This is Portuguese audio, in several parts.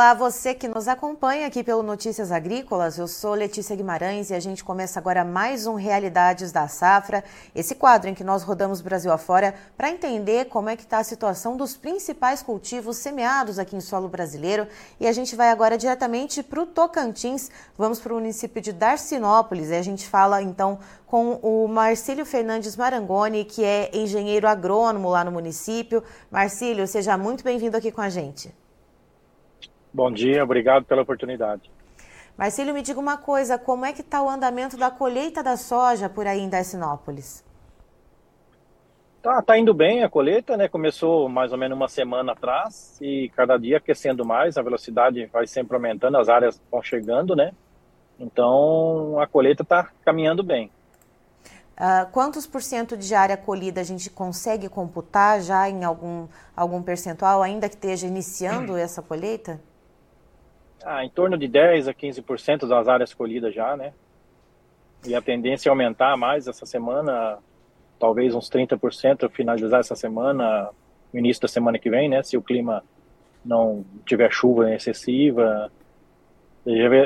Olá, você que nos acompanha aqui pelo Notícias Agrícolas. Eu sou Letícia Guimarães e a gente começa agora mais um Realidades da Safra, esse quadro em que nós rodamos Brasil afora para entender como é que está a situação dos principais cultivos semeados aqui em solo brasileiro. E a gente vai agora diretamente para o Tocantins, vamos para o município de Darcinópolis e a gente fala então com o Marcílio Fernandes Marangoni, que é engenheiro agrônomo lá no município. Marcílio, seja muito bem-vindo aqui com a gente. Bom dia, obrigado pela oportunidade. Marcílio, me diga uma coisa, como é que está o andamento da colheita da soja por aí em Decinópolis? Tá, tá indo bem a colheita, né? Começou mais ou menos uma semana atrás e cada dia aquecendo mais, a velocidade vai sempre aumentando, as áreas vão chegando, né? Então a colheita está caminhando bem. Uh, quantos por cento de área colhida a gente consegue computar já em algum, algum percentual, ainda que esteja iniciando essa colheita? Ah, em torno de 10 a 15% das áreas colhidas já, né? E a tendência é aumentar mais essa semana, talvez uns 30% finalizar essa semana, início da semana que vem, né? Se o clima não tiver chuva excessiva,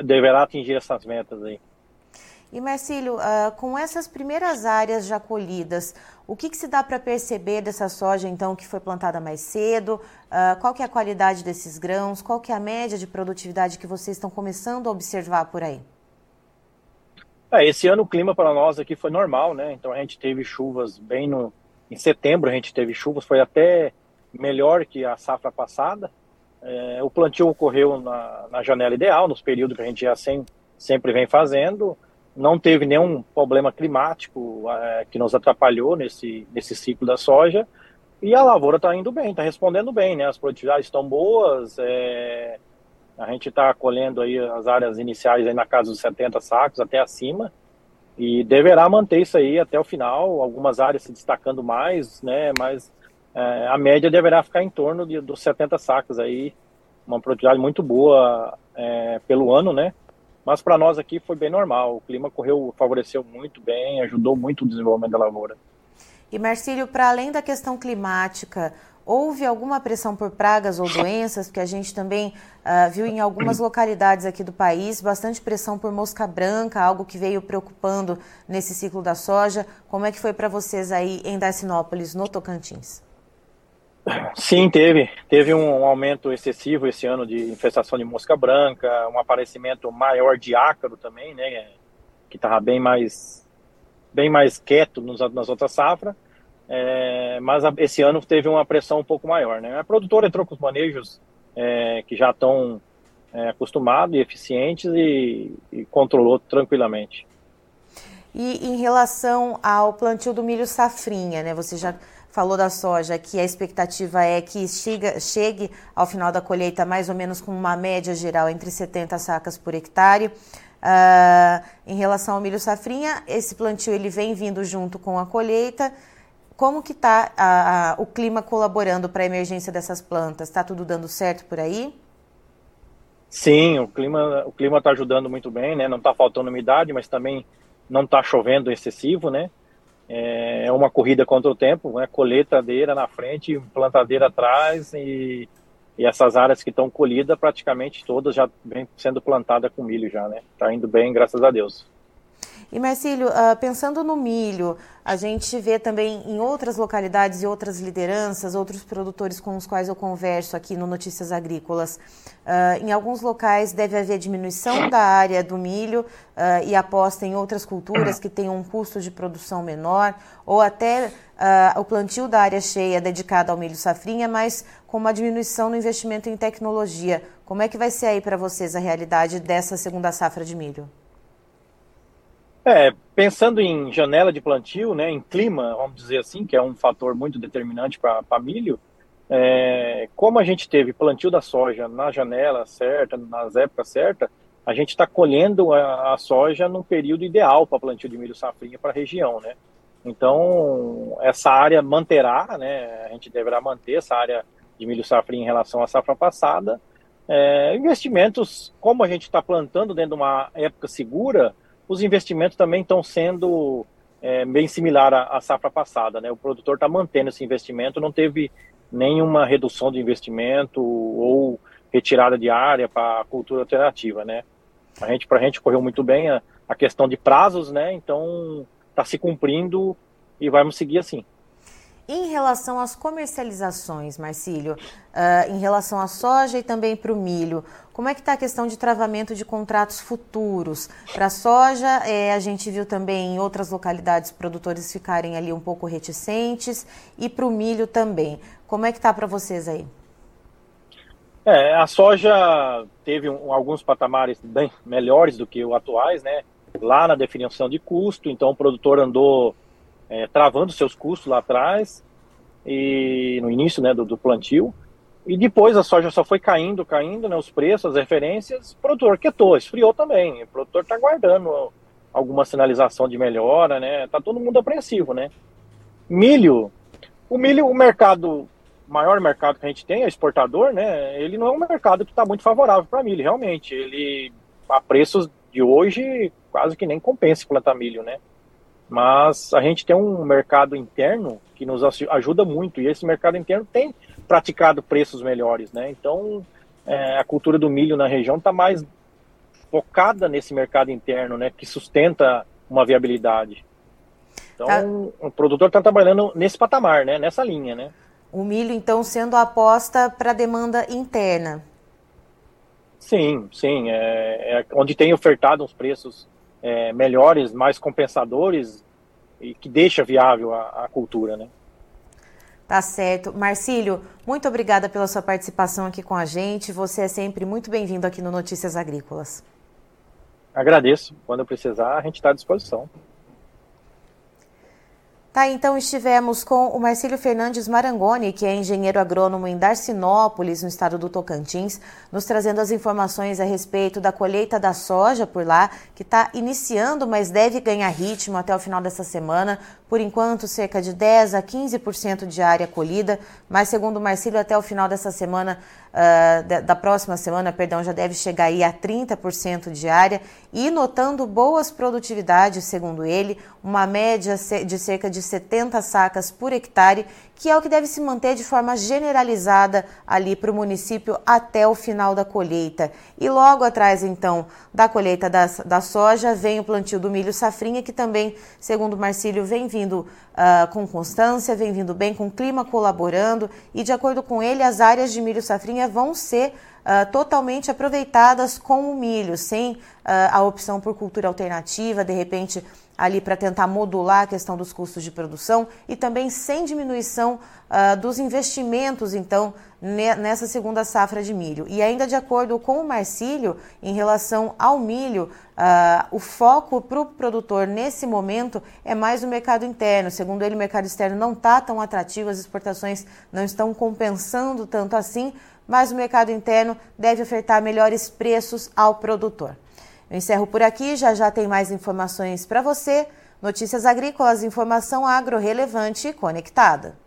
deverá atingir essas metas aí. E Marcílio, uh, com essas primeiras áreas já colhidas, o que, que se dá para perceber dessa soja então que foi plantada mais cedo? Uh, qual que é a qualidade desses grãos? Qual que é a média de produtividade que vocês estão começando a observar por aí? É, esse ano o clima para nós aqui foi normal, né? Então a gente teve chuvas bem no em setembro a gente teve chuvas, foi até melhor que a safra passada. É, o plantio ocorreu na, na, janela ideal, nos períodos que a gente já sem, sempre vem fazendo não teve nenhum problema climático é, que nos atrapalhou nesse, nesse ciclo da soja. E a lavoura está indo bem, está respondendo bem, né? As produtividades estão boas, é, a gente está colhendo aí as áreas iniciais aí na casa dos 70 sacos, até acima, e deverá manter isso aí até o final, algumas áreas se destacando mais, né? Mas é, a média deverá ficar em torno de, dos 70 sacos aí, uma produtividade muito boa é, pelo ano, né? Mas para nós aqui foi bem normal. O clima correu, favoreceu muito bem, ajudou muito o desenvolvimento da lavoura. E Marcílio, para além da questão climática, houve alguma pressão por pragas ou doenças? Porque a gente também uh, viu em algumas localidades aqui do país bastante pressão por mosca branca, algo que veio preocupando nesse ciclo da soja. Como é que foi para vocês aí em Dacinópolis, no Tocantins? Sim, teve. Teve um aumento excessivo esse ano de infestação de mosca branca, um aparecimento maior de ácaro também, né? Que estava bem mais, bem mais quieto nos, nas outras safras. É, mas a, esse ano teve uma pressão um pouco maior, né? A produtora entrou com os manejos é, que já estão é, acostumados e eficientes e, e controlou tranquilamente. E em relação ao plantio do milho safrinha, né? Você já falou da soja, que a expectativa é que chega, chegue ao final da colheita mais ou menos com uma média geral entre 70 sacas por hectare. Uh, em relação ao milho safrinha, esse plantio ele vem vindo junto com a colheita. Como que está o clima colaborando para a emergência dessas plantas? Está tudo dando certo por aí? Sim, o clima o clima está ajudando muito bem, né? Não está faltando umidade, mas também não está chovendo excessivo, né? É, é uma corrida contra o tempo, né? colheitadeira na frente, plantadeira atrás e, e essas áreas que estão colhidas praticamente todas já vem sendo plantada com milho já, né? Tá indo bem, graças a Deus. E Marcílio, uh, pensando no milho, a gente vê também em outras localidades e outras lideranças, outros produtores com os quais eu converso aqui no Notícias Agrícolas. Uh, em alguns locais deve haver diminuição da área do milho uh, e aposta em outras culturas que tenham um custo de produção menor, ou até o plantio da área cheia dedicada ao milho safrinha, mas com uma diminuição no investimento em tecnologia. Como é que vai ser aí para vocês a realidade dessa segunda safra de milho? É, pensando em janela de plantio, né, em clima, vamos dizer assim, que é um fator muito determinante para milho, é, como a gente teve plantio da soja na janela certa, nas épocas certas, a gente está colhendo a, a, soja no período ideal para plantio de milho safrinha para a região, né? Então, essa área manterá, né? A gente deverá manter essa área de milho safrinha em relação à safra passada. É, investimentos, como a gente está plantando dentro de uma época segura, os investimentos também estão sendo é, bem similar à, à, safra passada. Né? O produtor está mantendo esse investimento, não teve nenhuma redução de investimento ou retirada de área para a cultura alternativa, né? A gente, para a gente correu muito bem a, a questão de prazos, né? Então está se cumprindo e vamos seguir assim. Em relação às comercializações, Marcílio, uh, em relação à soja e também para o milho, como é que está a questão de travamento de contratos futuros? Para a soja, é, a gente viu também em outras localidades produtores ficarem ali um pouco reticentes e para o milho também. Como é que está para vocês aí? É, a soja teve um, alguns patamares bem melhores do que os atuais, né? Lá na definição de custo, então o produtor andou é, travando seus custos lá atrás e no início né, do, do, plantio. E depois a soja só foi caindo, caindo, né, os preços, as referências, o produtor quietou, esfriou também. O produtor está guardando alguma sinalização de melhora, né? Tá todo mundo apreensivo, né? Milho, o milho, o mercado, maior mercado que a gente tem, é exportador, né? Ele não é um mercado que está muito favorável para milho, realmente. Ele, a preços de hoje, quase que nem compensa plantar milho, né? Mas a gente tem um mercado interno que nos ajuda muito e esse mercado interno tem praticado preços melhores, né? Então é, a cultura do milho na região está mais focada nesse mercado interno, né? Que sustenta uma viabilidade. Então tá. o produtor está trabalhando nesse patamar, né? Nessa linha, né? O milho então sendo a aposta para a demanda interna. Sim, sim, é, é onde tem ofertado uns preços é, melhores, mais compensadores e que deixa viável a, a cultura, né? Tá certo. Marcílio, muito obrigada pela sua participação aqui com a gente. Você é sempre muito bem-vindo aqui no Notícias Agrícolas. Agradeço. Quando precisar, a gente está à disposição. Tá, então estivemos com o Marcílio Fernandes Marangoni, que é engenheiro agrônomo em Darcinópolis, no estado do Tocantins, nos trazendo as informações a respeito da colheita da soja por lá, que está iniciando, mas deve ganhar ritmo até o final dessa semana. Por enquanto, cerca de 10 a 15% de área colhida, mas segundo o Marcílio, até o final dessa semana uh, da, próxima semana, perdão, já deve chegar aí a 30% de área e notando boas produtividades, segundo ele, uma média de cerca de 70 sacas por hectare, que é o que deve se manter de forma generalizada ali para o município até o final da colheita. E logo atrás, então, da colheita da, da soja, vem o plantio do milho safrinha, que também, segundo Marcílio, vem vindo uh, com constância, vem vindo bem, com clima colaborando, e de acordo com ele, as áreas de milho safrinha vão ser uh, totalmente aproveitadas com o milho, sem uh, a opção por cultura alternativa, de repente ali para tentar modular a questão dos custos de produção e também sem diminuição uh, dos investimentos, então, nessa segunda safra de milho. E ainda de acordo com o Marcílio, em relação ao milho, uh, o foco para o produtor nesse momento é mais o mercado interno. Segundo ele, o mercado externo não está tão atrativo, as exportações não estão compensando tanto assim, mas o mercado interno deve ofertar melhores preços ao produtor. Eu encerro por aqui, já já tem mais informações para você. Notícias agrícolas, informação agro relevante e conectada.